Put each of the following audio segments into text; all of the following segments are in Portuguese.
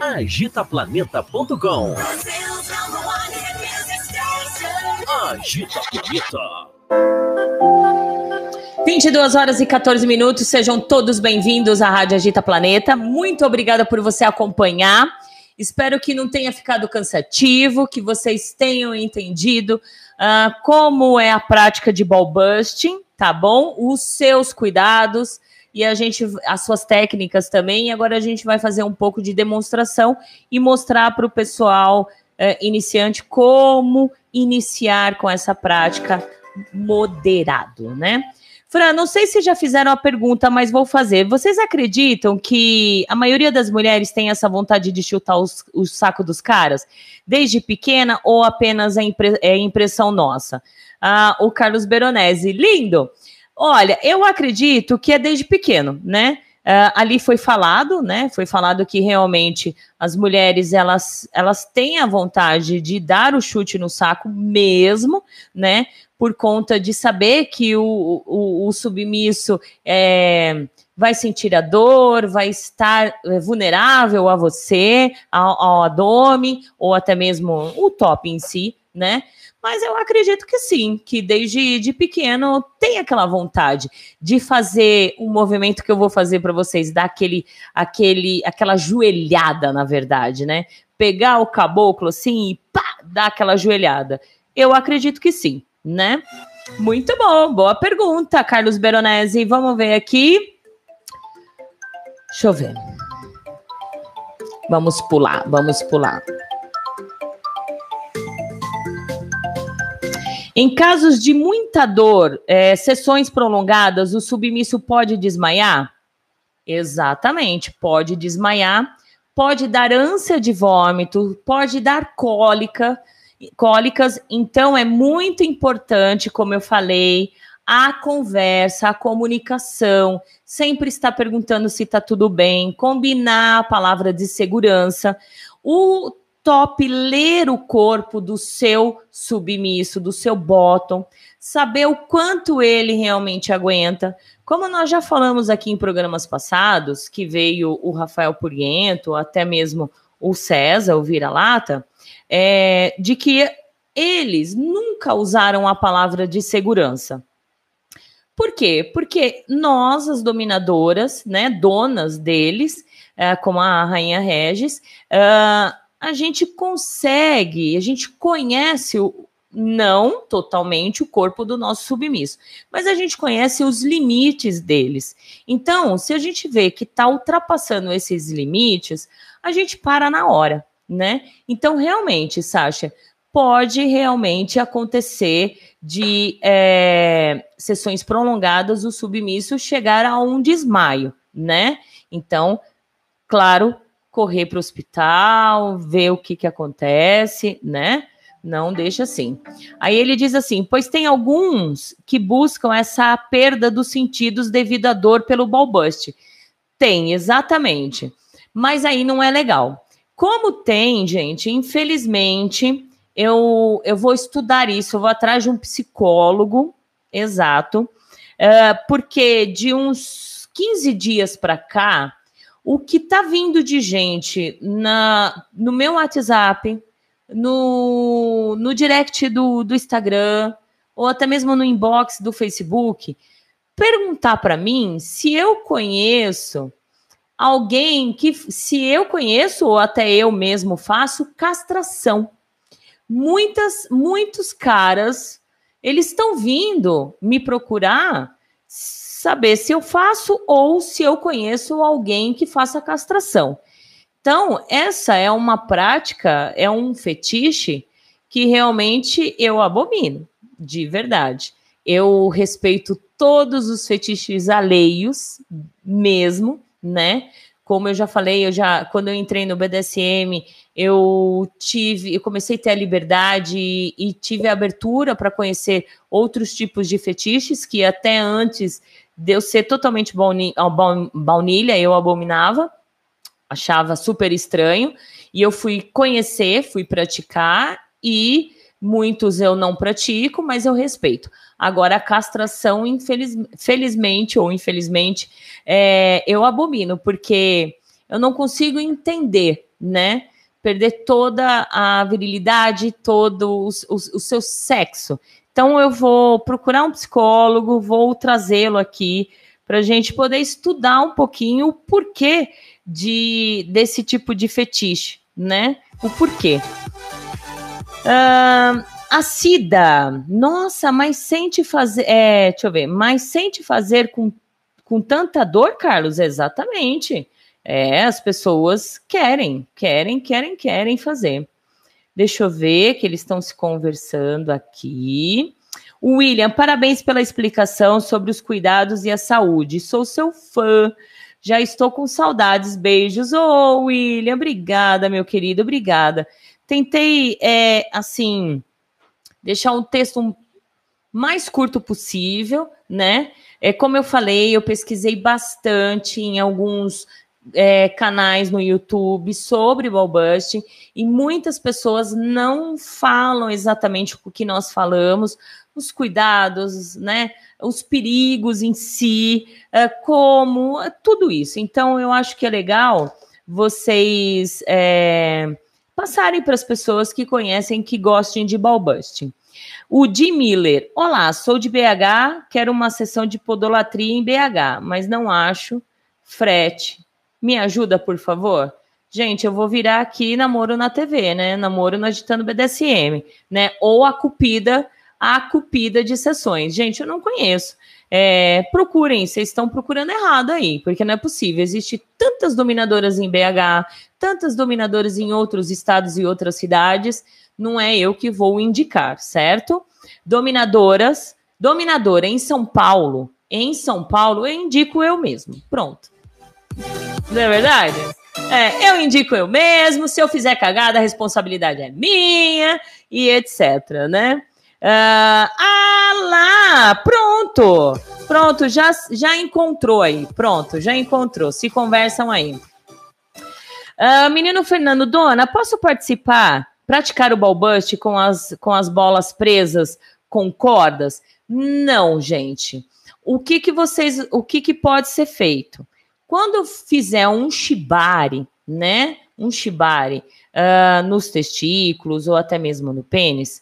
agitaplaneta.com Agita Planeta 22 horas e 14 minutos, sejam todos bem-vindos à Rádio Agita Planeta. Muito obrigada por você acompanhar. Espero que não tenha ficado cansativo, que vocês tenham entendido uh, como é a prática de ball busting, tá bom? Os seus cuidados e a gente as suas técnicas também. E agora a gente vai fazer um pouco de demonstração e mostrar para o pessoal uh, iniciante como iniciar com essa prática moderado, né? Fran, não sei se já fizeram a pergunta, mas vou fazer. Vocês acreditam que a maioria das mulheres tem essa vontade de chutar os, o saco dos caras desde pequena ou apenas é, impre, é impressão nossa? Ah, o Carlos Beronese, lindo. Olha, eu acredito que é desde pequeno, né? Uh, ali foi falado, né? Foi falado que realmente as mulheres elas, elas têm a vontade de dar o chute no saco mesmo, né? por conta de saber que o, o, o submisso é, vai sentir a dor, vai estar é, vulnerável a você, ao, ao abdômen, ou até mesmo o top em si, né? Mas eu acredito que sim, que desde de pequeno tem aquela vontade de fazer um movimento que eu vou fazer para vocês, dar aquele, aquele, aquela joelhada, na verdade, né? Pegar o caboclo assim e pá, dar aquela joelhada. Eu acredito que sim né? Muito bom, boa pergunta, Carlos Beronese. Vamos ver aqui. Deixa eu ver. Vamos pular, vamos pular. Em casos de muita dor, é, sessões prolongadas, o submisso pode desmaiar? Exatamente, pode desmaiar, pode dar ânsia de vômito, pode dar cólica, cólicas, então é muito importante, como eu falei, a conversa, a comunicação, sempre estar perguntando se está tudo bem, combinar a palavra de segurança, o top ler o corpo do seu submisso, do seu bottom, saber o quanto ele realmente aguenta. Como nós já falamos aqui em programas passados, que veio o Rafael Puriento, até mesmo o César, o Vira-Lata, é, de que eles nunca usaram a palavra de segurança. Por quê? Porque nós, as dominadoras, né, donas deles, é, como a Rainha Regis, é, a gente consegue, a gente conhece o, não totalmente o corpo do nosso submisso, mas a gente conhece os limites deles. Então, se a gente vê que está ultrapassando esses limites, a gente para na hora né? Então, realmente, Sasha, pode realmente acontecer de é, sessões prolongadas o submisso chegar a um desmaio, né? Então, claro, correr para o hospital, ver o que, que acontece, né? Não deixa assim. Aí ele diz assim: pois tem alguns que buscam essa perda dos sentidos devido à dor pelo balbuste. Tem, exatamente. Mas aí não é legal. Como tem, gente, infelizmente, eu, eu vou estudar isso, eu vou atrás de um psicólogo, exato, uh, porque de uns 15 dias para cá, o que está vindo de gente na, no meu WhatsApp, no, no direct do, do Instagram, ou até mesmo no inbox do Facebook, perguntar para mim se eu conheço alguém que, se eu conheço ou até eu mesmo faço, castração. Muitas, muitos caras, eles estão vindo me procurar saber se eu faço ou se eu conheço alguém que faça castração. Então, essa é uma prática, é um fetiche que realmente eu abomino, de verdade. Eu respeito todos os fetiches alheios, mesmo, né? Como eu já falei, eu já quando eu entrei no BDSM, eu tive, eu comecei a ter a liberdade e, e tive a abertura para conhecer outros tipos de fetiches que até antes de eu ser totalmente baunilha, eu abominava, achava super estranho, e eu fui conhecer, fui praticar e muitos eu não pratico, mas eu respeito. Agora, a castração, infeliz, felizmente ou infelizmente, é, eu abomino, porque eu não consigo entender né? Perder toda a virilidade, todo o, o, o seu sexo. Então, eu vou procurar um psicólogo, vou trazê-lo aqui para a gente poder estudar um pouquinho o porquê de, desse tipo de fetiche, né? O porquê. Uh, a Cida, nossa, mas sente fazer. É, deixa eu ver, mas sente fazer com, com tanta dor, Carlos? Exatamente. É, as pessoas querem, querem, querem, querem fazer. Deixa eu ver que eles estão se conversando aqui. William, parabéns pela explicação sobre os cuidados e a saúde. Sou seu fã. Já estou com saudades. Beijos. Ô, oh, William, obrigada, meu querido, obrigada. Tentei, é, assim, deixar um texto mais curto possível, né? É, como eu falei, eu pesquisei bastante em alguns é, canais no YouTube sobre ballbusting e muitas pessoas não falam exatamente o que nós falamos, os cuidados, né? Os perigos em si, é, como é, tudo isso. Então, eu acho que é legal vocês é, passarem para as pessoas que conhecem, que gostem de ballbusting. O Jim Miller, olá, sou de BH, quero uma sessão de podolatria em BH, mas não acho frete. Me ajuda, por favor? Gente, eu vou virar aqui namoro na TV, né? Namoro no Agitando BDSM, né? Ou a Cupida, a Cupida de sessões. Gente, eu não conheço. É, procurem, vocês estão procurando errado aí, porque não é possível. Existem tantas dominadoras em BH, tantas dominadoras em outros estados e outras cidades, não é eu que vou indicar, certo? Dominadoras, dominadora em São Paulo, em São Paulo, eu indico eu mesmo. Pronto. Não é verdade? É, eu indico eu mesmo, se eu fizer cagada, a responsabilidade é minha, e etc, né? Uh, ah lá, pronto, pronto, já, já encontrou aí, pronto, já encontrou, se conversam aí. Uh, menino Fernando, dona, posso participar, praticar o ballbust com as, com as bolas presas com cordas? Não, gente. O que que vocês, o que que pode ser feito? Quando fizer um shibari, né? Um shibari uh, nos testículos ou até mesmo no pênis,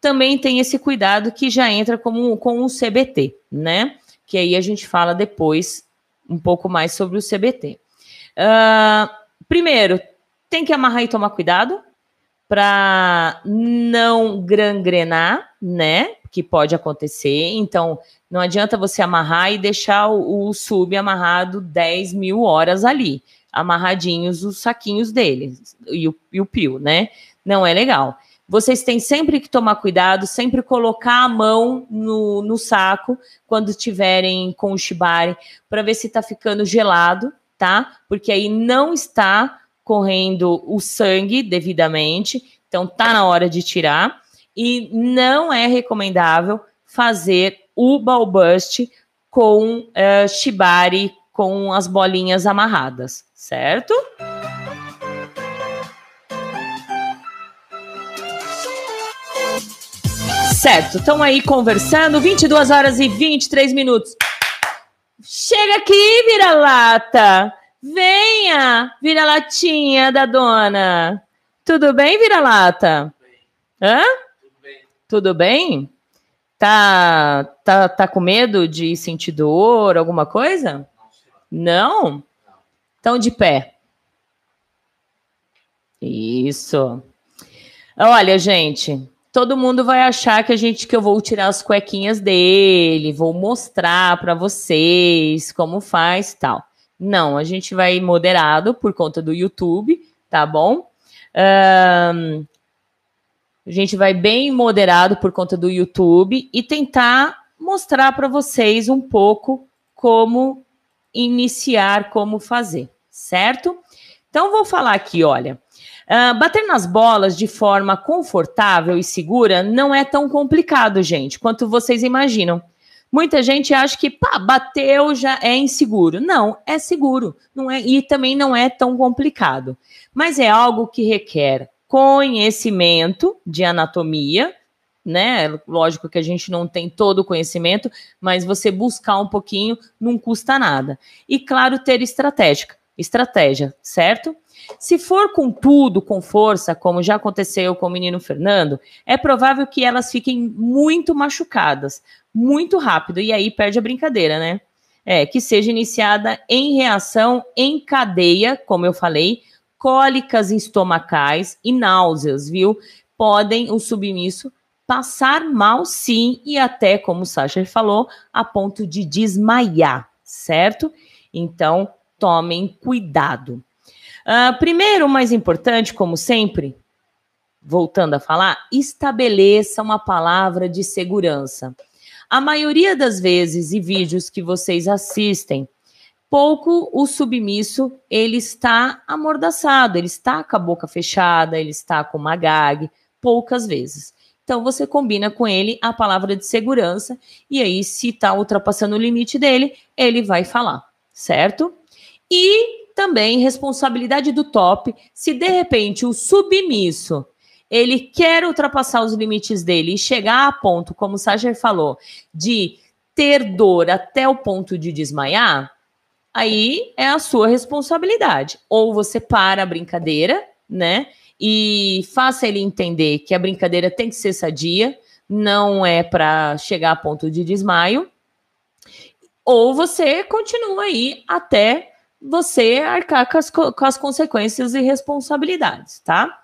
também tem esse cuidado que já entra como, com o CBT, né? Que aí a gente fala depois um pouco mais sobre o CBT. Uh, ah, primeiro, tem que amarrar e tomar cuidado para não gangrenar, né? Que pode acontecer. Então, não adianta você amarrar e deixar o, o sub amarrado 10 mil horas ali, amarradinhos os saquinhos dele e o, e o pio, né? Não é legal. Vocês têm sempre que tomar cuidado, sempre colocar a mão no, no saco quando estiverem com o shibari, para ver se está ficando gelado, tá? Porque aí não está correndo o sangue devidamente, então tá na hora de tirar. E não é recomendável fazer o balbust com uh, shibari com as bolinhas amarradas, certo? Certo, estão aí conversando, 22 horas e 23 minutos. Chega aqui, vira-lata. Venha, vira-latinha da dona. Tudo bem, vira-lata? Hã? Tudo bem. Tudo bem? Tá, tá, tá com medo de sentir dor, alguma coisa? Não? Então, de pé. Isso. Olha, gente, todo mundo vai achar que a gente que eu vou tirar as cuequinhas dele, vou mostrar para vocês como faz, tal. Não, a gente vai moderado por conta do YouTube, tá bom? Um, a gente vai bem moderado por conta do YouTube e tentar mostrar para vocês um pouco como iniciar, como fazer, certo? Então, vou falar aqui, olha. Uh, bater nas bolas de forma confortável e segura não é tão complicado, gente, quanto vocês imaginam. Muita gente acha que pá, bateu já é inseguro. Não, é seguro, não é e também não é tão complicado. Mas é algo que requer conhecimento de anatomia, né? Lógico que a gente não tem todo o conhecimento, mas você buscar um pouquinho não custa nada. E claro, ter estratégia, estratégia, certo? Se for com tudo, com força, como já aconteceu com o menino Fernando, é provável que elas fiquem muito machucadas, muito rápido, e aí perde a brincadeira, né? É, que seja iniciada em reação em cadeia, como eu falei, cólicas estomacais e náuseas, viu? Podem o submisso passar mal sim e até, como o Sacha falou, a ponto de desmaiar, certo? Então, tomem cuidado. Uh, primeiro, o mais importante, como sempre, voltando a falar, estabeleça uma palavra de segurança. A maioria das vezes e vídeos que vocês assistem, pouco o submisso ele está amordaçado, ele está com a boca fechada, ele está com uma gag, poucas vezes. Então você combina com ele a palavra de segurança e aí se está ultrapassando o limite dele, ele vai falar, certo? E também responsabilidade do top, se de repente o submisso ele quer ultrapassar os limites dele e chegar a ponto, como o Sager falou, de ter dor até o ponto de desmaiar, aí é a sua responsabilidade. Ou você para a brincadeira, né? E faça ele entender que a brincadeira tem que ser sadia, não é para chegar a ponto de desmaio. Ou você continua aí até você arcar com as, com as consequências e responsabilidades, tá?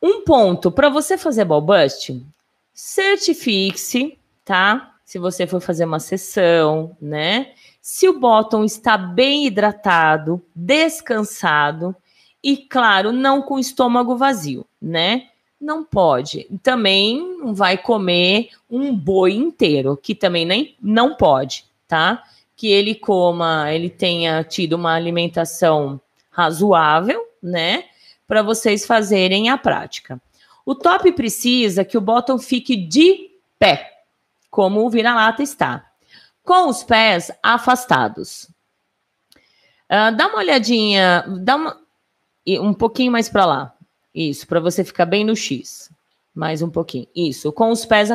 Um ponto para você fazer ball bust, certifique-se, tá? Se você for fazer uma sessão, né? Se o bottom está bem hidratado, descansado e, claro, não com estômago vazio, né? Não pode. Também não vai comer um boi inteiro, que também nem não pode, tá? Que ele coma, ele tenha tido uma alimentação razoável, né? Para vocês fazerem a prática. O top precisa que o bottom fique de pé, como o vira-lata está, com os pés afastados. Uh, dá uma olhadinha, dá uma, um pouquinho mais para lá. Isso, para você ficar bem no X. Mais um pouquinho. Isso, com os pés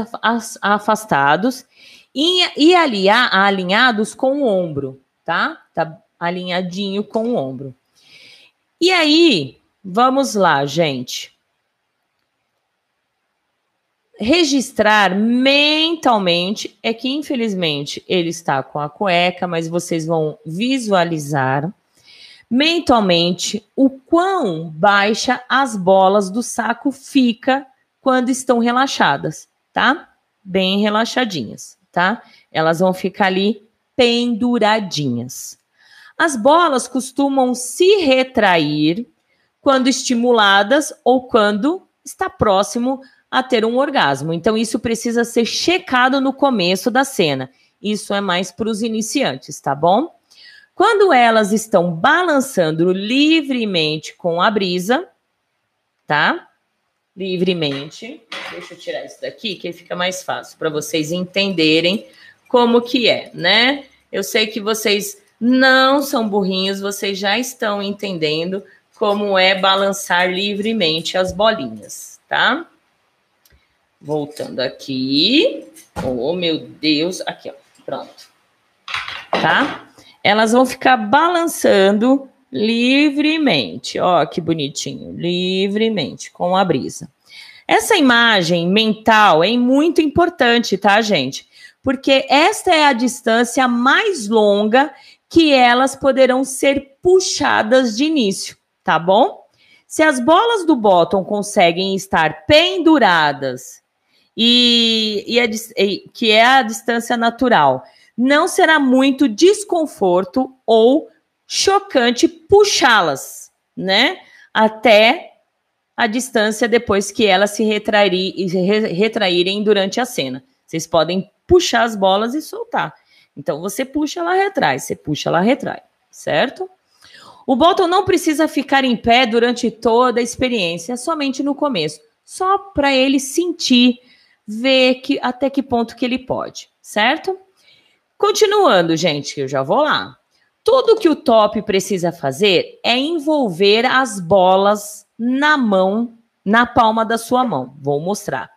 afastados e, e aliar, alinhados com o ombro, tá? Tá alinhadinho com o ombro. E aí, vamos lá, gente. Registrar mentalmente é que, infelizmente, ele está com a cueca, mas vocês vão visualizar mentalmente o quão baixa as bolas do saco fica quando estão relaxadas, tá? Bem relaxadinhas tá? Elas vão ficar ali penduradinhas. As bolas costumam se retrair quando estimuladas ou quando está próximo a ter um orgasmo. Então, isso precisa ser checado no começo da cena. Isso é mais para os iniciantes, tá bom? Quando elas estão balançando livremente com a brisa, tá? Livremente. Deixa eu tirar isso daqui, que aí fica mais fácil para vocês entenderem como que é, né? Eu sei que vocês não são burrinhos, vocês já estão entendendo como é balançar livremente as bolinhas, tá? Voltando aqui. Oh, meu Deus. Aqui, ó. Pronto. Tá? Elas vão ficar balançando livremente. Ó, que bonitinho, livremente, com a brisa. Essa imagem mental é muito importante, tá, gente? Porque esta é a distância mais longa que elas poderão ser puxadas de início, tá bom? Se as bolas do bottom conseguem estar penduradas e, e, a, e que é a distância natural, não será muito desconforto ou chocante puxá-las, né? Até a distância depois que elas se retraírem durante a cena. Vocês podem puxar as bolas e soltar. Então você puxa, ela retrai, você puxa, ela retrai, certo? O bottom não precisa ficar em pé durante toda a experiência, somente no começo, só para ele sentir, ver que até que ponto que ele pode, certo? Continuando, gente, eu já vou lá. Tudo que o top precisa fazer é envolver as bolas na mão, na palma da sua mão. Vou mostrar.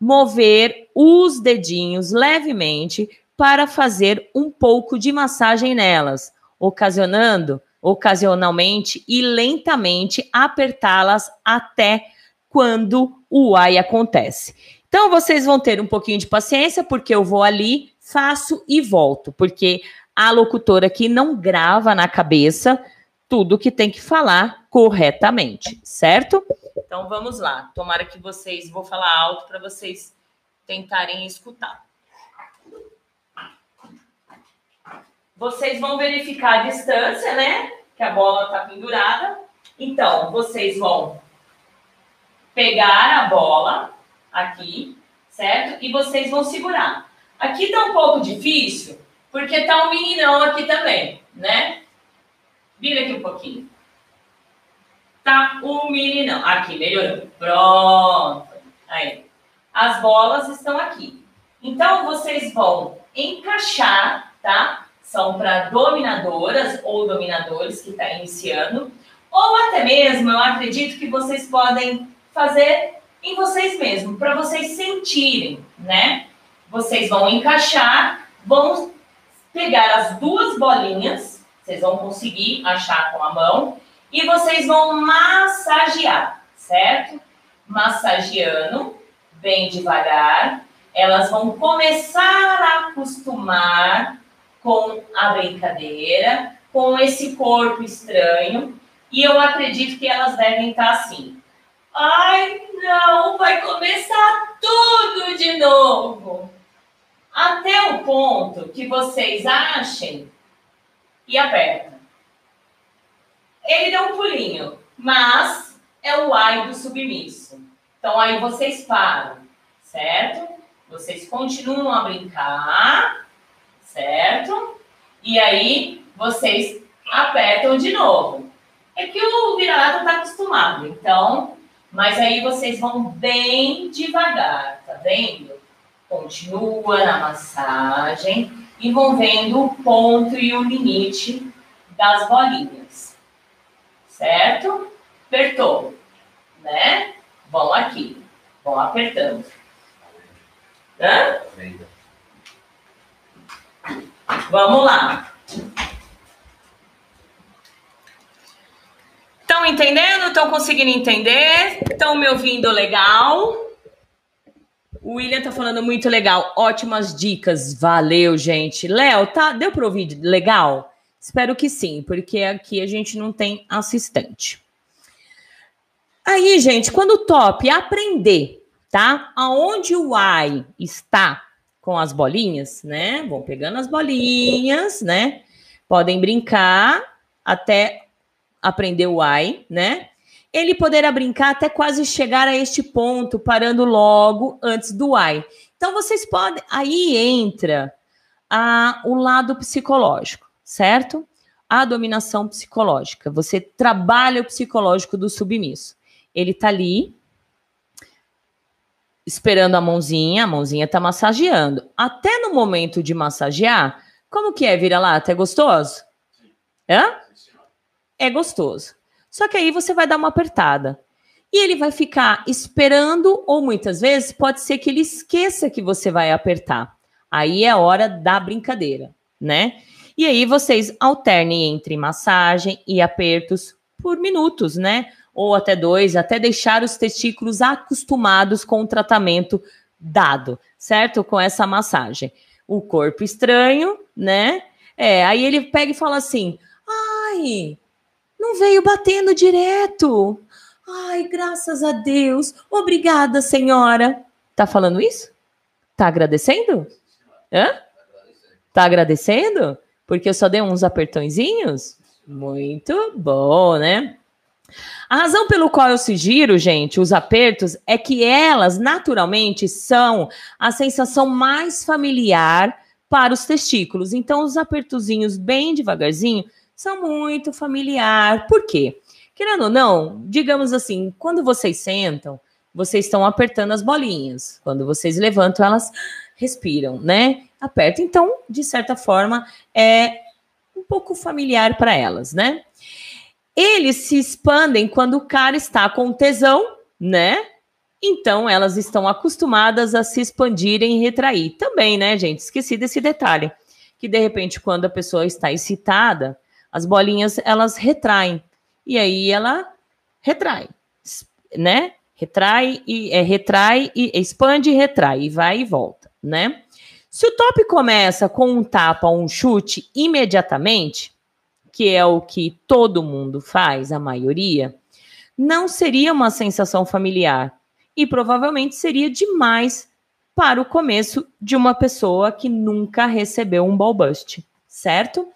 Mover os dedinhos levemente para fazer um pouco de massagem nelas, ocasionando ocasionalmente e lentamente apertá-las até quando o ai acontece. Então vocês vão ter um pouquinho de paciência, porque eu vou ali, faço e volto, porque a locutora aqui não grava na cabeça tudo que tem que falar corretamente, certo? Então vamos lá. Tomara que vocês, vou falar alto para vocês tentarem escutar. Vocês vão verificar a distância, né? Que a bola está pendurada. Então, vocês vão pegar a bola aqui, certo? E vocês vão segurar. Aqui tá um pouco difícil, porque tá um meninão aqui também, né? Vira aqui um pouquinho. Tá um meninão. Aqui, melhorou. Pronto. Aí. As bolas estão aqui. Então, vocês vão encaixar, tá? São para dominadoras ou dominadores que está iniciando. Ou até mesmo, eu acredito que vocês podem fazer em vocês mesmos, para vocês sentirem, né? Vocês vão encaixar, vão pegar as duas bolinhas, vocês vão conseguir achar com a mão, e vocês vão massagear, certo? Massageando bem devagar, elas vão começar a acostumar com a brincadeira, com esse corpo estranho, e eu acredito que elas devem estar assim. Ai, não, vai começar tudo de novo. Até o ponto que vocês achem e apertam. Ele deu um pulinho, mas é o ai do submisso. Então aí vocês param, certo? Vocês continuam a brincar, certo? E aí vocês apertam de novo. É que o vira-lata está acostumado, então, mas aí vocês vão bem devagar, tá vendo? Continua na massagem e vão vendo o ponto e o limite das bolinhas, certo? Apertou, né? Vão aqui, vão apertando. Hã? Vamos lá. Estão entendendo? Estão conseguindo entender? Estão me ouvindo legal? O William tá falando muito legal. Ótimas dicas. Valeu, gente. Léo, tá? Deu para ouvir legal? Espero que sim, porque aqui a gente não tem assistente. Aí, gente, quando o top aprender, tá? Aonde o I está com as bolinhas, né? Vão pegando as bolinhas, né? Podem brincar até aprender o I, né? Ele poderá brincar até quase chegar a este ponto, parando logo antes do I. Então vocês podem. Aí entra a, o lado psicológico, certo? A dominação psicológica. Você trabalha o psicológico do submisso. Ele tá ali, esperando a mãozinha, a mãozinha tá massageando. Até no momento de massagear, como que é, vira lá? É gostoso? Hã? É gostoso. Só que aí você vai dar uma apertada. E ele vai ficar esperando, ou muitas vezes pode ser que ele esqueça que você vai apertar. Aí é hora da brincadeira, né? E aí vocês alternem entre massagem e apertos por minutos, né? ou até dois, até deixar os testículos acostumados com o tratamento dado, certo? Com essa massagem. O corpo estranho, né? É, aí ele pega e fala assim: ai, não veio batendo direto. Ai, graças a Deus. Obrigada, senhora. Tá falando isso? Tá agradecendo? Hã? Tá agradecendo? Porque eu só dei uns apertõezinhos? Muito bom, né? A razão pelo qual eu sugiro, gente, os apertos é que elas naturalmente são a sensação mais familiar para os testículos. Então, os apertozinhos bem devagarzinho são muito familiar. Por quê? Querendo ou não, digamos assim, quando vocês sentam, vocês estão apertando as bolinhas. Quando vocês levantam, elas respiram, né? Aperta. Então, de certa forma, é um pouco familiar para elas, né? Eles se expandem quando o cara está com tesão, né? Então elas estão acostumadas a se expandirem e retrair. Também, né, gente? Esqueci desse detalhe. Que de repente, quando a pessoa está excitada, as bolinhas elas retraem. E aí ela retrai, né? Retrai e é, retrai e expande e retrai e vai e volta, né? Se o top começa com um tapa ou um chute imediatamente, que é o que todo mundo faz, a maioria, não seria uma sensação familiar e provavelmente seria demais para o começo de uma pessoa que nunca recebeu um ball bust, certo?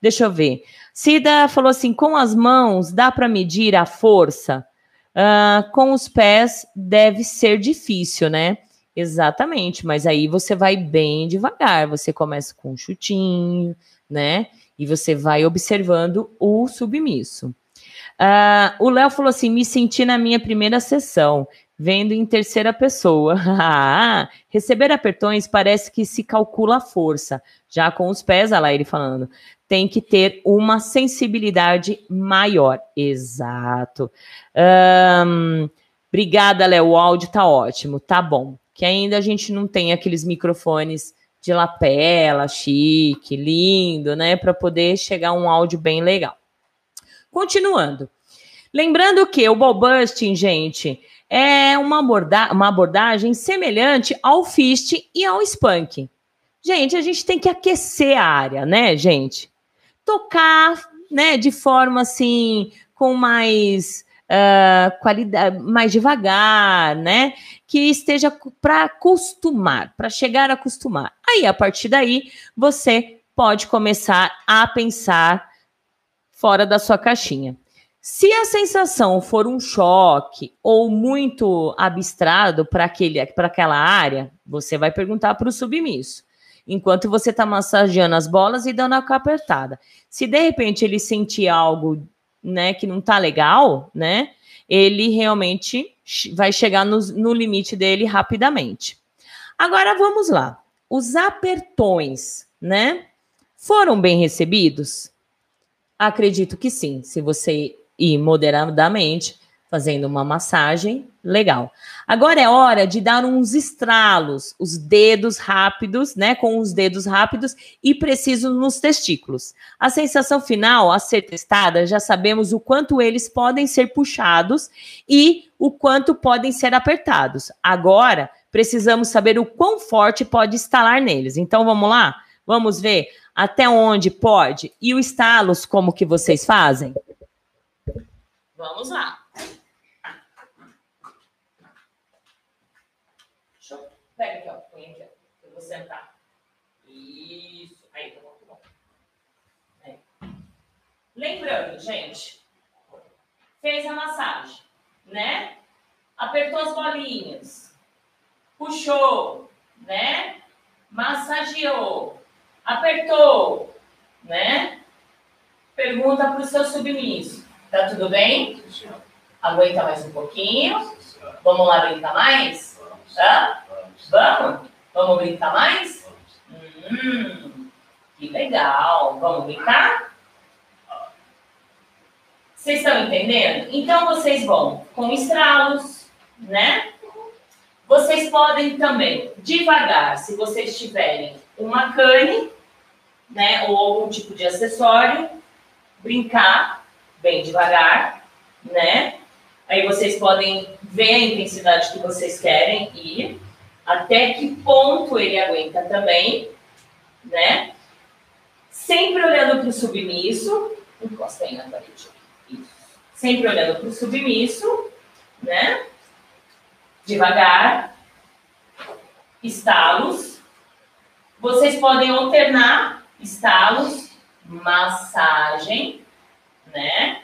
Deixa eu ver. Cida falou assim: com as mãos dá para medir a força? Uh, com os pés deve ser difícil, né? Exatamente, mas aí você vai bem devagar. Você começa com um chutinho, né? E você vai observando o submisso. Uh, o Léo falou assim: me senti na minha primeira sessão vendo em terceira pessoa. Ah, receber apertões parece que se calcula a força. Já com os pés, olha lá ele falando, tem que ter uma sensibilidade maior. Exato. Um, obrigada, Léo. O áudio tá ótimo. Tá bom. Que ainda a gente não tem aqueles microfones de lapela, chique, lindo, né? Para poder chegar um áudio bem legal. Continuando. Lembrando que o ball busting, gente, é uma, aborda uma abordagem semelhante ao fist e ao spank. Gente, a gente tem que aquecer a área, né, gente? Tocar, né, de forma assim, com mais uh, qualidade, mais devagar, né? Que esteja para acostumar, para chegar a acostumar. Aí, a partir daí, você pode começar a pensar fora da sua caixinha. Se a sensação for um choque ou muito abstrado para aquela área, você vai perguntar para o submisso. Enquanto você está massageando as bolas e dando a apertada. Se de repente ele sentir algo né, que não está legal, né? Ele realmente vai chegar no, no limite dele rapidamente. Agora vamos lá. Os apertões, né? Foram bem recebidos? Acredito que sim. Se você e moderadamente, fazendo uma massagem legal. Agora é hora de dar uns estralos, os dedos rápidos, né? Com os dedos rápidos e precisos nos testículos. A sensação final a ser testada, já sabemos o quanto eles podem ser puxados e o quanto podem ser apertados. Agora, precisamos saber o quão forte pode estalar neles. Então, vamos lá? Vamos ver até onde pode e o estalos como que vocês fazem? Vamos lá. Deixa eu... Pega aqui, ó. Põe aqui, ó. Eu vou sentar. Isso. Aí, tá bom, tá bom. Aí. Lembrando, gente, fez a massagem, né? Apertou as bolinhas, puxou, né? Massageou, apertou, né? Pergunta para o seu submisso. Tá tudo bem? Aguenta mais um pouquinho. Vamos lá brincar mais? Hã? Vamos? Vamos brincar mais? Hum, que legal. Vamos brincar? Vocês estão entendendo? Então vocês vão com estralos, né? Vocês podem também, devagar, se vocês tiverem uma cane, né, ou algum tipo de acessório, brincar bem devagar, né? Aí vocês podem ver a intensidade que vocês querem ir, até que ponto ele aguenta também, né? Sempre olhando para o submisso, encosta aí na parede. Sempre olhando para o submisso, né? Devagar. Estalos. Vocês podem alternar estalos, massagem, né?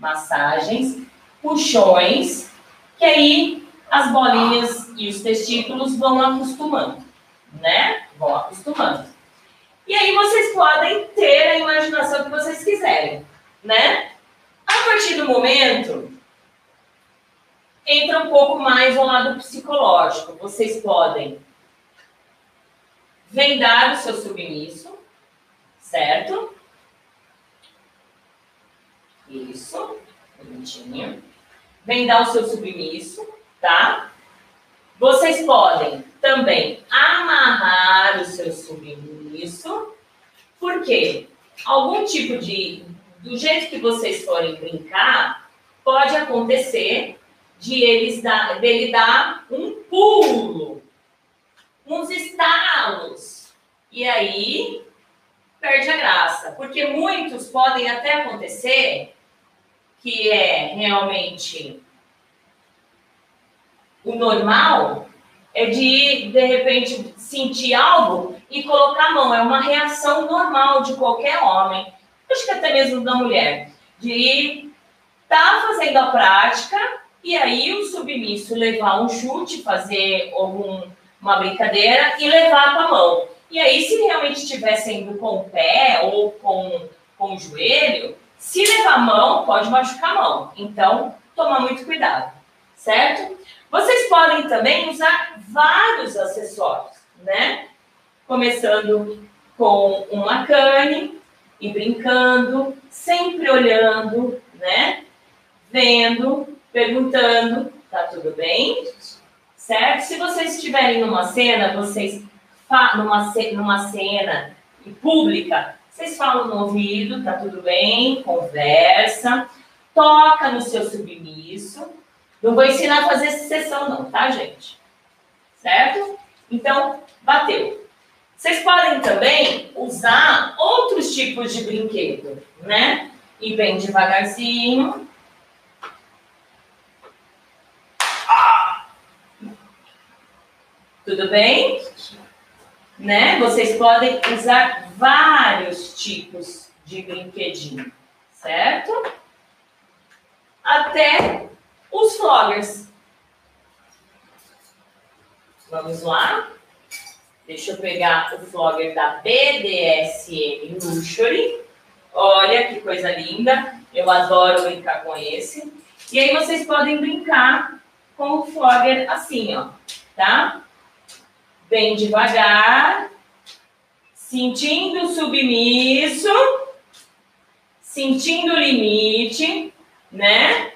Massagens, puxões, que aí as bolinhas e os testículos vão acostumando, né? Vão acostumando. E aí vocês podem ter a imaginação que vocês quiserem, né? A partir do momento, entra um pouco mais ao lado psicológico. Vocês podem vendar o seu submisso, certo? Isso, bonitinho. Vendar o seu submisso, tá? Vocês podem também amarrar o seu submisso, porque algum tipo de do jeito que vocês forem brincar, pode acontecer de eles dar, dele dar um pulo, uns estalos. E aí perde a graça, porque muitos podem até acontecer que é realmente o normal é de de repente sentir algo e colocar a mão, é uma reação normal de qualquer homem, acho que até mesmo da mulher, de estar tá fazendo a prática e aí o submisso levar um chute, fazer algum, uma brincadeira e levar com a mão. E aí, se realmente estiver sendo com o pé ou com, com o joelho, se levar a mão, pode machucar a mão. Então, tomar muito cuidado, certo? Vocês podem também usar vários acessórios, né? Começando com uma cane e brincando, sempre olhando, né? Vendo, perguntando, tá tudo bem? Certo? Se vocês estiverem numa cena, vocês numa, numa cena pública, vocês falam no ouvido, tá tudo bem, conversa, toca no seu submisso. Não vou ensinar a fazer sessão, não, tá, gente? Certo? Então, bateu. Vocês podem também usar outros tipos de brinquedo, né? E bem devagarzinho. Tudo bem? né? Vocês podem usar vários tipos de brinquedinho, certo? Até os floggers. Vamos lá? Deixa eu pegar o flogger da BDSM Luxury. Olha que coisa linda. Eu adoro brincar com esse. E aí vocês podem brincar com o flogger assim, ó, tá? Bem devagar, sentindo submisso, sentindo o limite, né?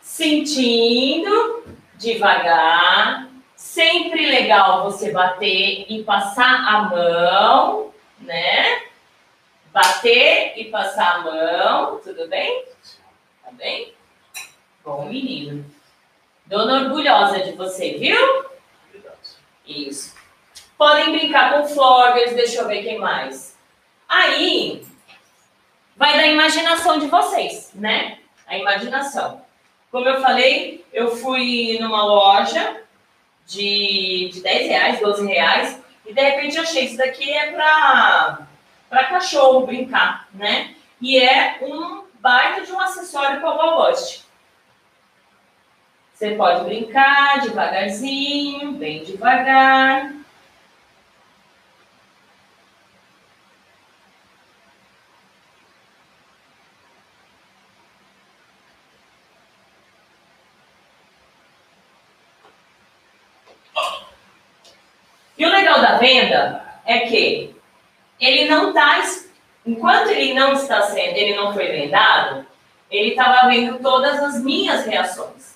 Sentindo devagar. Sempre legal você bater e passar a mão, né? Bater e passar a mão, tudo bem? Tá bem? Bom menino. Dona orgulhosa de você, viu? Isso. Podem brincar com floggers, deixa eu ver quem mais. Aí, vai da imaginação de vocês, né? A imaginação. Como eu falei, eu fui numa loja de, de 10 reais, 12 reais, e de repente eu achei isso daqui é para cachorro brincar, né? E é um baita de um acessório para o Bobust. Você pode brincar devagarzinho, bem devagar. E o legal da venda é que ele não está, enquanto ele não está sendo, ele não foi vendado, ele estava vendo todas as minhas reações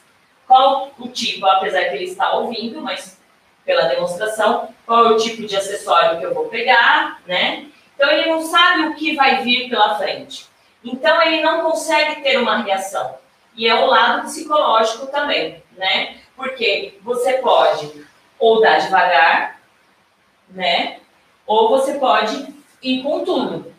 qual o tipo, apesar que ele está ouvindo, mas pela demonstração, qual é o tipo de acessório que eu vou pegar, né? Então ele não sabe o que vai vir pela frente. Então ele não consegue ter uma reação. E é o lado psicológico também, né? Porque você pode ou dar devagar, né? Ou você pode ir com tudo,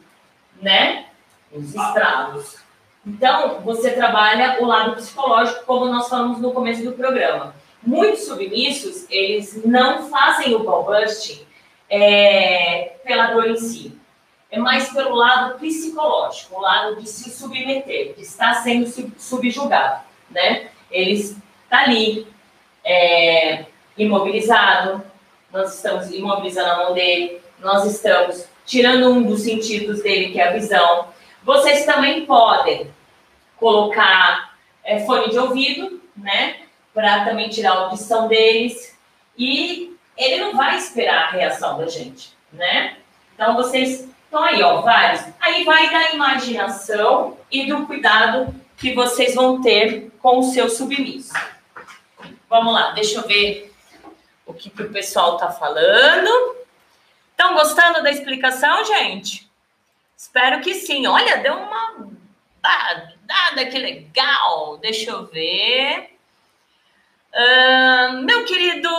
né? Os estragos. Então, você trabalha o lado psicológico, como nós falamos no começo do programa. Muitos submissos, eles não fazem o ball busting é, pela dor em si. É mais pelo lado psicológico, o lado de se submeter, de estar sendo subjugado, né? Eles tá ali, é, imobilizado, nós estamos imobilizando a mão dele, nós estamos tirando um dos sentidos dele, que é a visão. Vocês também podem colocar é, fone de ouvido, né? Para também tirar a audição deles. E ele não vai esperar a reação da gente, né? Então vocês estão aí, ó, vários. Aí vai da imaginação e do cuidado que vocês vão ter com o seu submisso. Vamos lá, deixa eu ver o que, que o pessoal tá falando. Estão gostando da explicação, gente? Espero que sim. Olha, deu uma dada que legal. Deixa eu ver. Uh, meu querido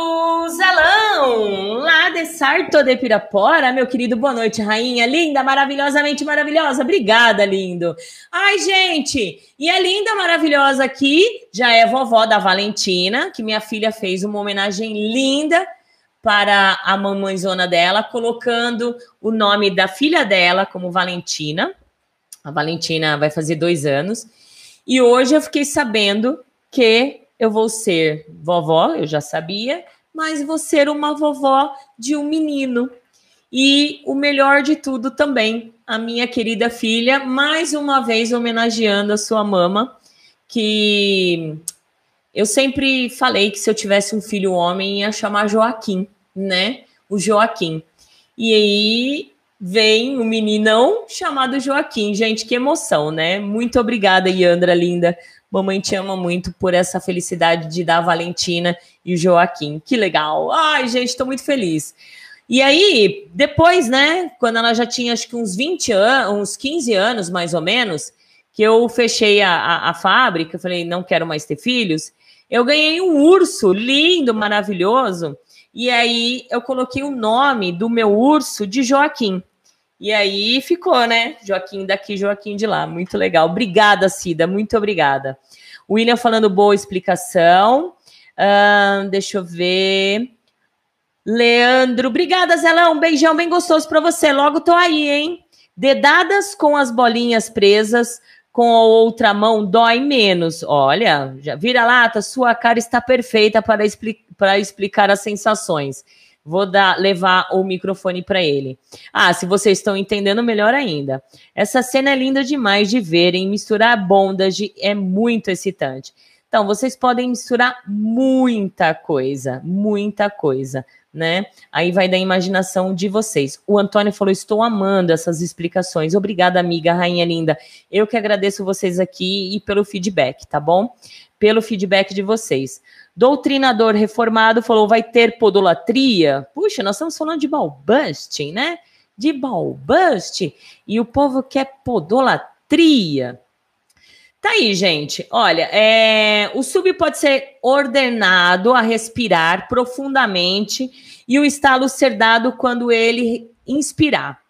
Zelão, lá de Sarto de Pirapora, meu querido, boa noite, rainha, linda, maravilhosamente maravilhosa, obrigada, lindo. Ai, gente, e a linda, maravilhosa aqui já é vovó da Valentina, que minha filha fez uma homenagem linda para a mamãezona dela, colocando o nome da filha dela como Valentina. A Valentina vai fazer dois anos. E hoje eu fiquei sabendo que eu vou ser vovó, eu já sabia, mas vou ser uma vovó de um menino. E o melhor de tudo também, a minha querida filha, mais uma vez homenageando a sua mama, que eu sempre falei que se eu tivesse um filho homem ia chamar Joaquim, né? O Joaquim. E aí vem um meninão chamado Joaquim. Gente, que emoção, né? Muito obrigada, Yandra linda. Mamãe te ama muito por essa felicidade de dar a Valentina e o Joaquim. Que legal. Ai, gente, estou muito feliz. E aí, depois, né, quando ela já tinha acho que uns 20 anos, uns 15 anos mais ou menos, que eu fechei a, a, a fábrica, eu falei, não quero mais ter filhos, eu ganhei um urso lindo, maravilhoso, e aí eu coloquei o nome do meu urso de Joaquim. E aí ficou, né? Joaquim daqui, Joaquim de lá. Muito legal. Obrigada, Cida. Muito obrigada. William falando boa explicação. Uh, deixa eu ver. Leandro, obrigada, Zelão. Um beijão bem gostoso para você. Logo tô aí, hein? Dedadas com as bolinhas presas, com a outra mão dói menos. Olha, já vira lata, sua cara está perfeita para, expli para explicar as sensações. Vou dar, levar o microfone para ele. Ah, se vocês estão entendendo, melhor ainda. Essa cena é linda demais de verem. Misturar bondage é muito excitante. Então, vocês podem misturar muita coisa, muita coisa, né? Aí vai da imaginação de vocês. O Antônio falou: estou amando essas explicações. Obrigada, amiga, rainha linda. Eu que agradeço vocês aqui e pelo feedback, tá bom? Pelo feedback de vocês. Doutrinador reformado falou: vai ter podolatria? Puxa, nós estamos falando de balbusting, né? De balbusting. E o povo quer podolatria. Tá aí, gente. Olha, é... o sub pode ser ordenado a respirar profundamente e o estalo ser dado quando ele inspirar.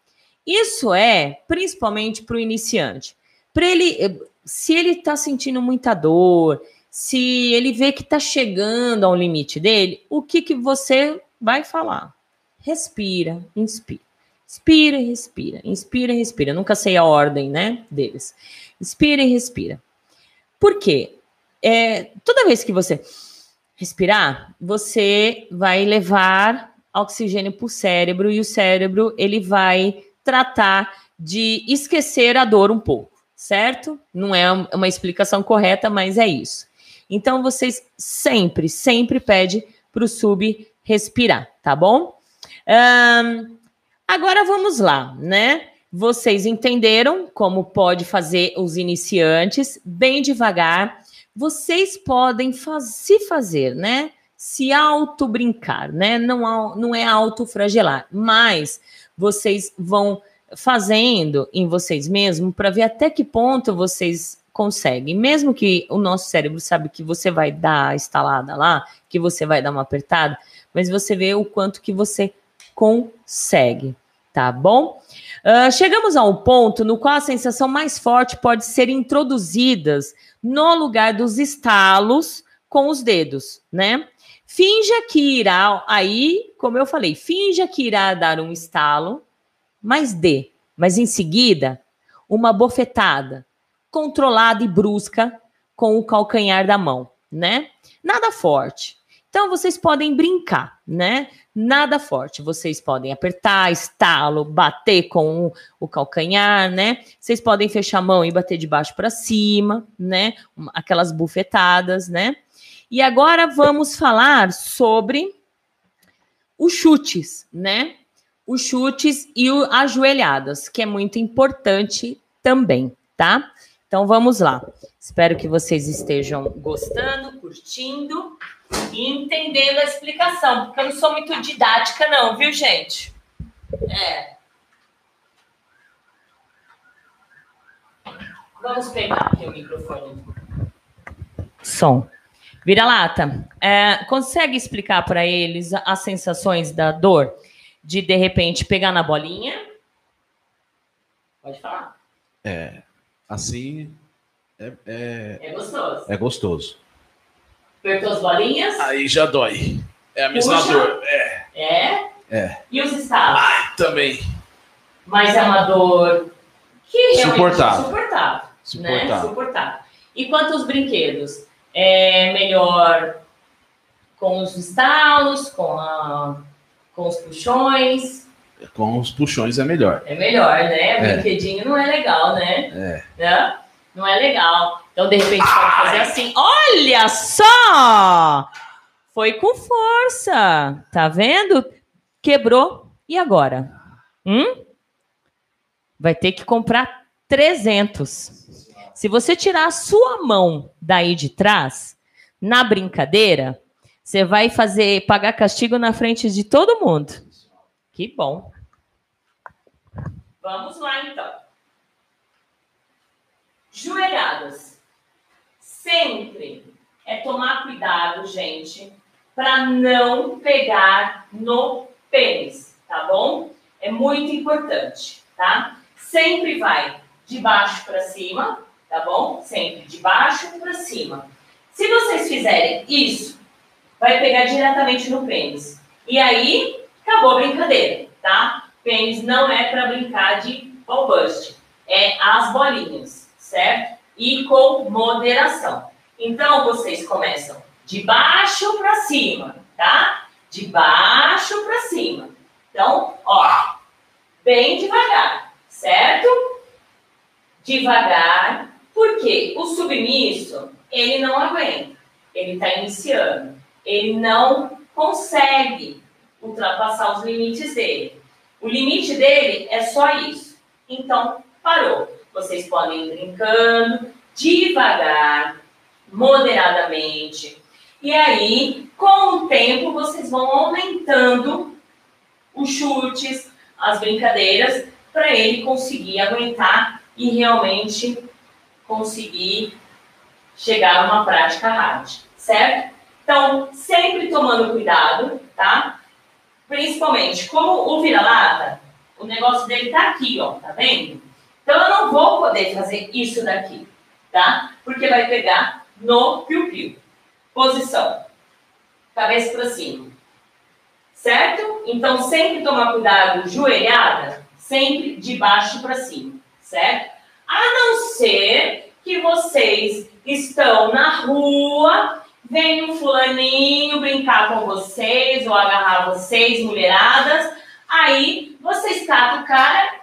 Isso é principalmente para o iniciante. Para ele, se ele está sentindo muita dor, se ele vê que está chegando ao limite dele, o que, que você vai falar? Respira, inspira. Inspira respira. Inspira respira. nunca sei a ordem, né, deles. Inspira e respira. Por quê? É, toda vez que você respirar, você vai levar oxigênio para o cérebro e o cérebro ele vai tratar de esquecer a dor um pouco, certo? Não é uma explicação correta, mas é isso. Então, vocês sempre, sempre pede para o sub respirar, tá bom? Um, agora vamos lá, né? Vocês entenderam como pode fazer os iniciantes bem devagar. Vocês podem faz, se fazer, né? Se auto-brincar, né? Não, não é auto-fragelar, mas vocês vão fazendo em vocês mesmos para ver até que ponto vocês consegue. Mesmo que o nosso cérebro sabe que você vai dar a estalada lá, que você vai dar uma apertada, mas você vê o quanto que você consegue, tá bom? Uh, chegamos a um ponto no qual a sensação mais forte pode ser introduzidas no lugar dos estalos com os dedos, né? Finja que irá, aí, como eu falei, finja que irá dar um estalo, mas dê. Mas em seguida, uma bofetada, controlada e brusca com o calcanhar da mão, né? Nada forte. Então vocês podem brincar, né? Nada forte. Vocês podem apertar, estalo, bater com o, calcanhar, né? Vocês podem fechar a mão e bater de baixo para cima, né? Aquelas bufetadas, né? E agora vamos falar sobre os chutes, né? Os chutes e o ajoelhadas, que é muito importante também, tá? Então vamos lá. Espero que vocês estejam gostando, curtindo entendendo a explicação, porque eu não sou muito didática, não, viu, gente? É. Vamos pegar aqui o microfone. Som. Vira-lata, é, consegue explicar para eles as sensações da dor de, de repente, pegar na bolinha? Pode falar. É, assim, é, é, é gostoso. É gostoso. Apertou as bolinhas? Aí já dói. É a mesma Puxa. dor. É. É? É. E os estados? Ah, também. Mas é uma dor que suportável. É suportável. Suportável. Né? Suportável. E quanto aos brinquedos? É melhor com os estalos, com, a, com os puxões? Com os puxões é melhor. É melhor, né? É. Brinquedinho não é legal, né? É. Né? Não é legal. Então, de repente, pode fazer assim. Olha só! Foi com força. Tá vendo? Quebrou. E agora? Hum? Vai ter que comprar 300. Se você tirar a sua mão daí de trás, na brincadeira, você vai fazer pagar castigo na frente de todo mundo. Que bom. Vamos lá então. Joelhadas. Sempre é tomar cuidado, gente, para não pegar no pênis, tá bom? É muito importante, tá? Sempre vai de baixo para cima, tá bom? Sempre de baixo para cima. Se vocês fizerem isso, vai pegar diretamente no pênis. E aí, acabou a brincadeira, tá? Pênis não é para brincar de ball bust, é as bolinhas, certo? E com moderação. Então, vocês começam de baixo para cima, tá? De baixo para cima. Então, ó, bem devagar, certo? Devagar, porque o submisso, ele não aguenta, ele está iniciando, ele não consegue ultrapassar os limites dele. O limite dele é só isso. Então, parou. Vocês podem ir brincando devagar, moderadamente. E aí, com o tempo, vocês vão aumentando os chutes, as brincadeiras, para ele conseguir aguentar e realmente conseguir chegar a uma prática hard, certo? Então, sempre tomando cuidado, tá? Principalmente, como o vira-lata, o negócio dele tá aqui, ó, tá vendo? Então, eu não vou poder fazer isso daqui, tá? Porque vai pegar no piu-piu. Posição. Cabeça para cima. Certo? Então, sempre tomar cuidado, joelhada, sempre de baixo para cima, certo? A não ser que vocês estão na rua, vem um fulaninho brincar com vocês ou agarrar vocês, mulheradas, aí vocês catam o cara,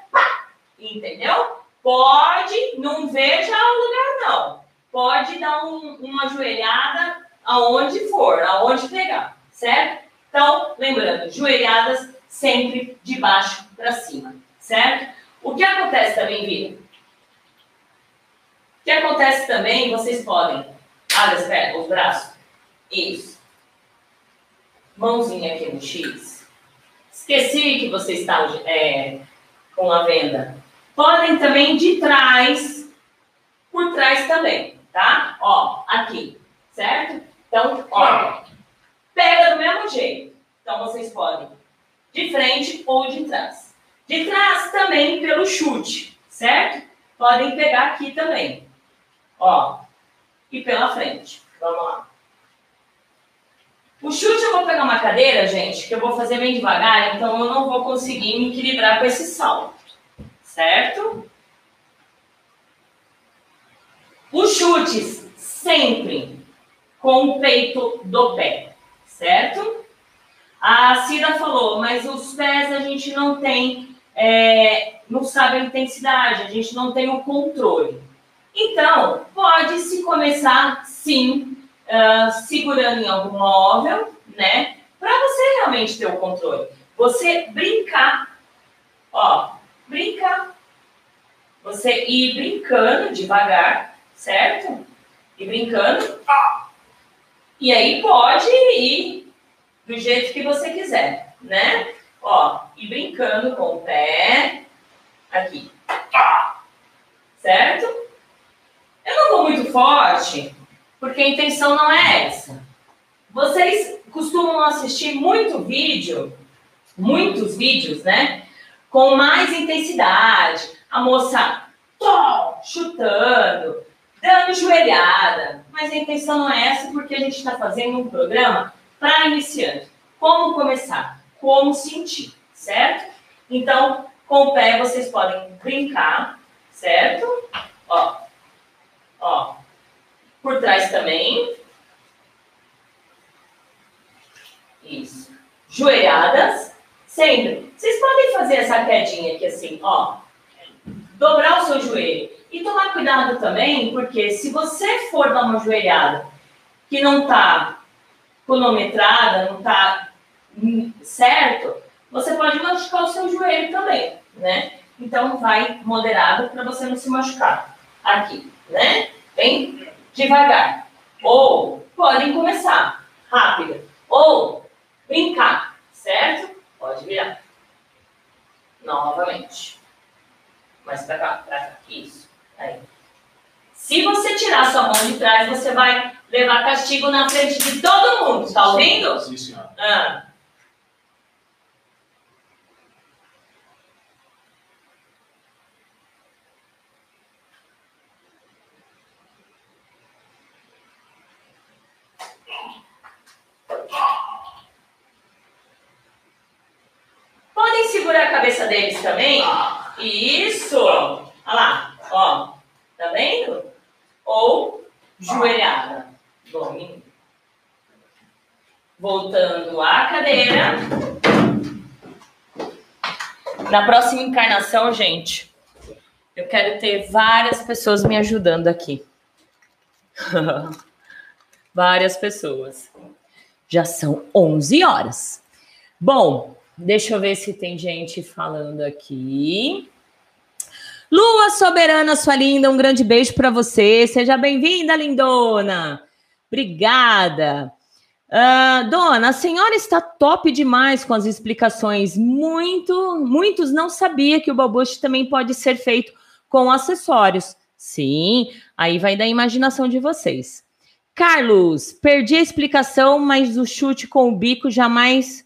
entendeu? Pode, não veja o lugar não, pode dar um, uma joelhada aonde for, aonde pegar, certo? Então, lembrando, joelhadas sempre de baixo para cima, certo? O que acontece também, Vira? O que acontece também, vocês podem. Abre as pernas, os braços. Isso. Mãozinha aqui no X. Esqueci que você está é, com a venda. Podem também de trás, por trás também, tá? Ó, aqui, certo? Então, ó, pega do mesmo jeito. Então, vocês podem de frente ou de trás. De trás também pelo chute, certo? Podem pegar aqui também. Ó, e pela frente. Vamos lá. O chute eu vou pegar uma cadeira, gente, que eu vou fazer bem devagar, então eu não vou conseguir me equilibrar com esse salto. Certo? Os chutes sempre com o peito do pé, certo? A Cida falou, mas os pés a gente não tem, é, não sabe a intensidade, a gente não tem o controle. Então, pode-se começar, sim, uh, segurando em algum móvel, né? Para você realmente ter o controle. Você brincar. Ó, brincar. Você ir brincando devagar, certo? E brincando. E aí pode ir do jeito que você quiser, né? Ó, e brincando com o pé aqui. Certo? vou muito forte, porque a intenção não é essa. Vocês costumam assistir muito vídeo, muitos vídeos, né? Com mais intensidade. A moça tó, chutando, dando joelhada. Mas a intenção não é essa, porque a gente está fazendo um programa para iniciante. Como começar? Como sentir, certo? Então, com o pé vocês podem brincar, certo? Ó, ó. Por trás também. Isso. Joelhadas, sempre. Vocês podem fazer essa quedinha aqui assim, ó. Dobrar o seu joelho. E tomar cuidado também, porque se você for dar uma joelhada que não tá cronometrada, não tá certo, você pode machucar o seu joelho também, né? Então vai moderado para você não se machucar. Aqui, né? Bem devagar. Ou podem começar rápido. Ou brincar, certo? Pode virar. Novamente. Mais para cá, para cá. Isso. Aí. Se você tirar sua mão de trás, você vai levar castigo na frente de todo mundo. Tá ouvindo? Sim, senhora. Ah. Podem segurar a cabeça deles também? Isso! Olha lá, ó. Tá vendo? Ou joelhada. Bom, voltando à cadeira. Na próxima encarnação, gente, eu quero ter várias pessoas me ajudando aqui. várias pessoas. Já são 11 horas. Bom, deixa eu ver se tem gente falando aqui. Lua Soberana, sua linda, um grande beijo para você. Seja bem-vinda, lindona. Obrigada. Uh, dona, a senhora está top demais com as explicações. Muito, muitos não sabia que o babuche também pode ser feito com acessórios. Sim, aí vai da imaginação de vocês. Carlos, perdi a explicação, mas o chute com o bico jamais.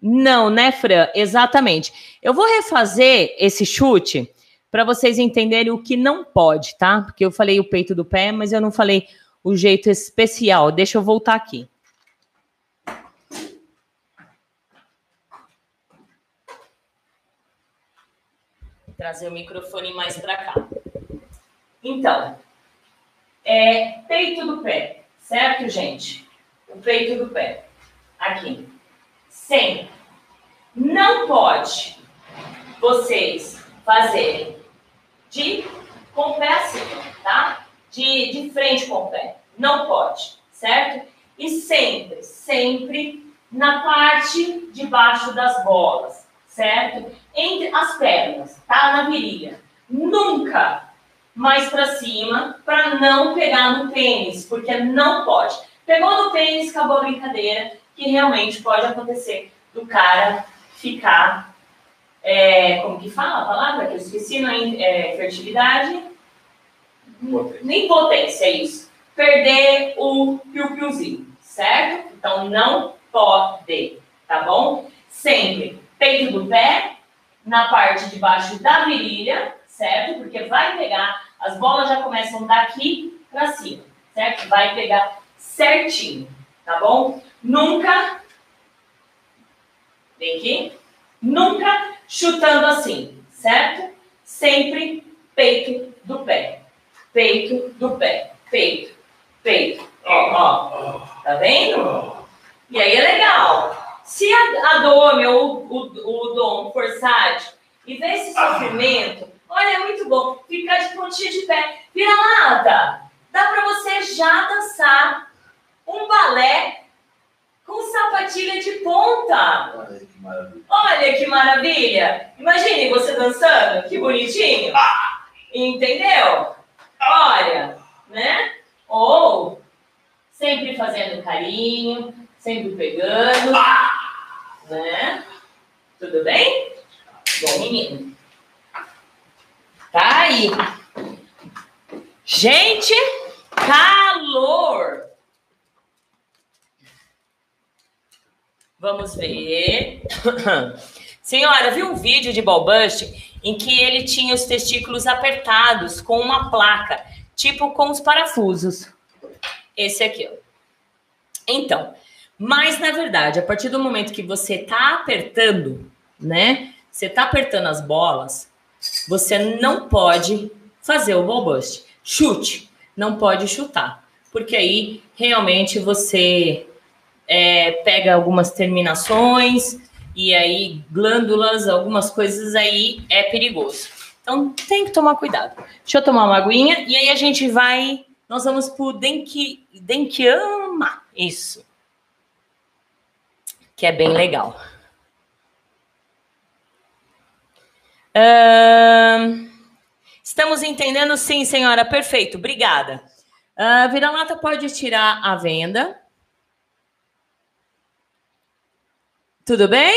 Não, né, Fran? Exatamente. Eu vou refazer esse chute para vocês entenderem o que não pode, tá? Porque eu falei o peito do pé, mas eu não falei o jeito especial. Deixa eu voltar aqui. Trazer o microfone mais para cá. Então, é peito do pé, certo, gente? O peito do pé. Aqui. Sempre. Não pode vocês fazerem de com o pé assim, tá? De, de frente com o pé. Não pode, certo? E sempre, sempre na parte de baixo das bolas, certo? Entre as pernas, tá? Na virilha. Nunca mais para cima para não pegar no pênis, porque não pode. Pegou no pênis, acabou a brincadeira, que realmente pode acontecer do cara ficar é, como que fala a palavra que eu esqueci, não é, é fertilidade? Impotência. Nem potência, é isso. Perder o piu-piuzinho, certo? Então não pode, tá bom? Sempre peito do pé, na parte de baixo da virilha, certo? Porque vai pegar, as bolas já começam daqui para cima, certo? Vai pegar certinho, tá bom? Nunca. Vem aqui. Nunca chutando assim, certo? Sempre peito do pé. Peito do pé. Peito, peito. Ó, ó. Tá vendo? E aí é legal. Se a, a Dome ou o, o, o Dom for sádico e ver esse sofrimento, olha, é muito bom. Ficar de pontinha de pé. Vira nada. Dá para você já dançar um balé com sapatilha de ponta. Olha que maravilha. Olha que maravilha! Imagine você dançando, que bonitinho. Entendeu? Olha, né? Ou sempre fazendo carinho, sempre pegando, né? Tudo bem? Bom, menino. Tá aí. Gente, calor. Vamos ver. Senhora, viu um vídeo de Balbust em que ele tinha os testículos apertados com uma placa, tipo com os parafusos. Esse aqui, ó. Então, mas na verdade, a partir do momento que você tá apertando, né? Você tá apertando as bolas, você não pode fazer o Balbust. Chute, não pode chutar, porque aí realmente você é, pega algumas terminações e aí glândulas, algumas coisas aí é perigoso. Então tem que tomar cuidado. Deixa eu tomar uma aguinha e aí a gente vai. Nós vamos pro Denki, Denkiama. Isso. Que é bem legal. Estamos entendendo? Sim, senhora. Perfeito. Obrigada. Uh, Vira-lata pode tirar a venda. Tudo bem?